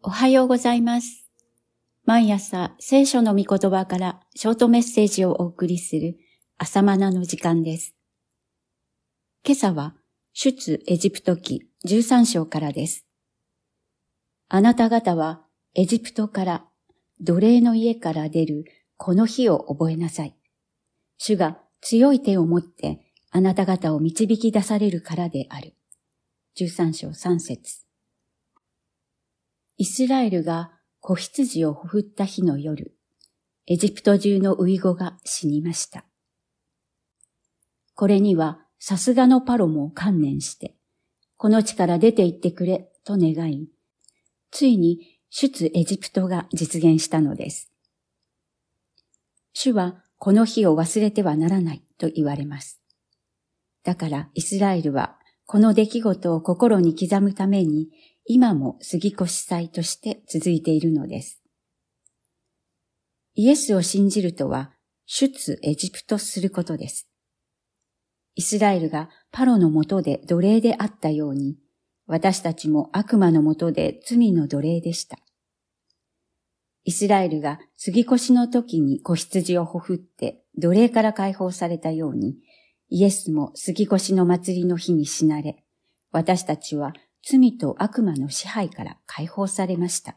おはようございます。毎朝聖書の御言葉からショートメッセージをお送りする朝マナの時間です。今朝は出エジプト記13章からです。あなた方はエジプトから奴隷の家から出るこの日を覚えなさい。主が強い手を持ってあなた方を導き出されるからである。13章3節イスラエルが子羊をほふった日の夜、エジプト中のウイゴが死にました。これにはさすがのパロも観念して、この地から出て行ってくれと願い、ついに出エジプトが実現したのです。主はこの日を忘れてはならないと言われます。だからイスラエルはこの出来事を心に刻むために今も杉越祭として続いているのです。イエスを信じるとは、出エジプトすることです。イスラエルがパロのもとで奴隷であったように、私たちも悪魔のもとで罪の奴隷でした。イスラエルが杉越の時に子羊をほふって奴隷から解放されたように、イエスも杉越の祭りの日に死なれ、私たちは罪と悪魔の支配から解放されました。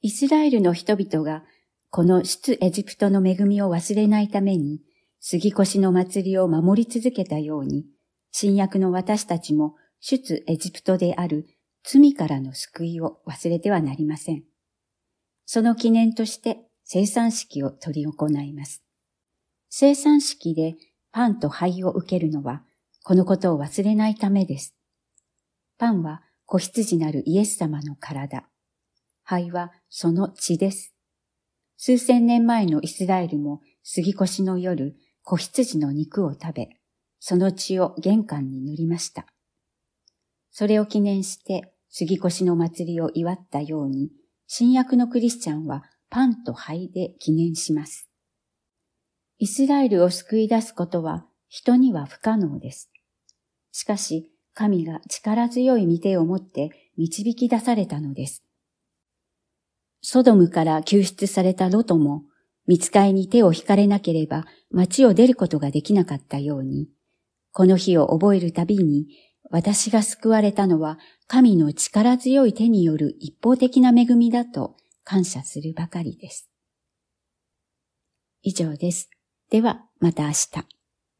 イスラエルの人々がこの出エジプトの恵みを忘れないために杉越の祭りを守り続けたように、新約の私たちも出エジプトである罪からの救いを忘れてはなりません。その記念として生産式を取り行います。生産式でパンと灰を受けるのは、このことを忘れないためです。パンは子羊なるイエス様の体。灰はその血です。数千年前のイスラエルも杉越の夜、子羊の肉を食べ、その血を玄関に塗りました。それを記念して杉越の祭りを祝ったように、新約のクリスチャンはパンと灰で記念します。イスラエルを救い出すことは人には不可能です。しかし、神が力強い御手を持って導き出されたのです。ソドムから救出されたロトも、見つかいに手を引かれなければ町を出ることができなかったように、この日を覚えるたびに、私が救われたのは神の力強い手による一方的な恵みだと感謝するばかりです。以上です。では、また明日。